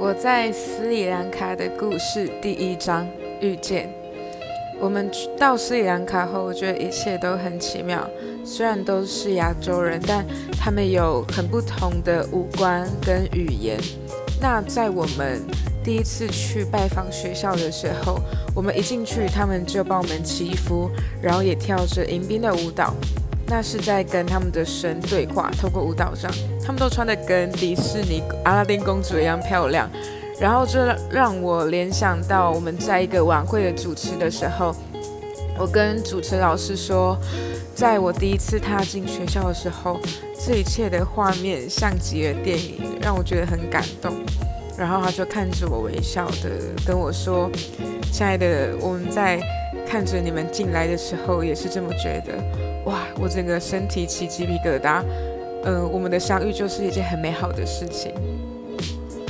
我在斯里兰卡的故事第一章遇见。我们到斯里兰卡后，我觉得一切都很奇妙。虽然都是亚洲人，但他们有很不同的五官跟语言。那在我们第一次去拜访学校的时候，我们一进去，他们就帮我们祈福，然后也跳着迎宾的舞蹈。那是在跟他们的神对话，透过舞蹈上，他们都穿得跟迪士尼阿拉丁公主一样漂亮。然后这让我联想到我们在一个晚会的主持的时候，我跟主持老师说，在我第一次踏进学校的时候，这一切的画面像极了电影，让我觉得很感动。然后他就看着我微笑的跟我说：“亲爱的，我们在看着你们进来的时候也是这么觉得。”哇，我整个身体起鸡皮疙瘩。嗯、我们的相遇就是一件很美好的事情。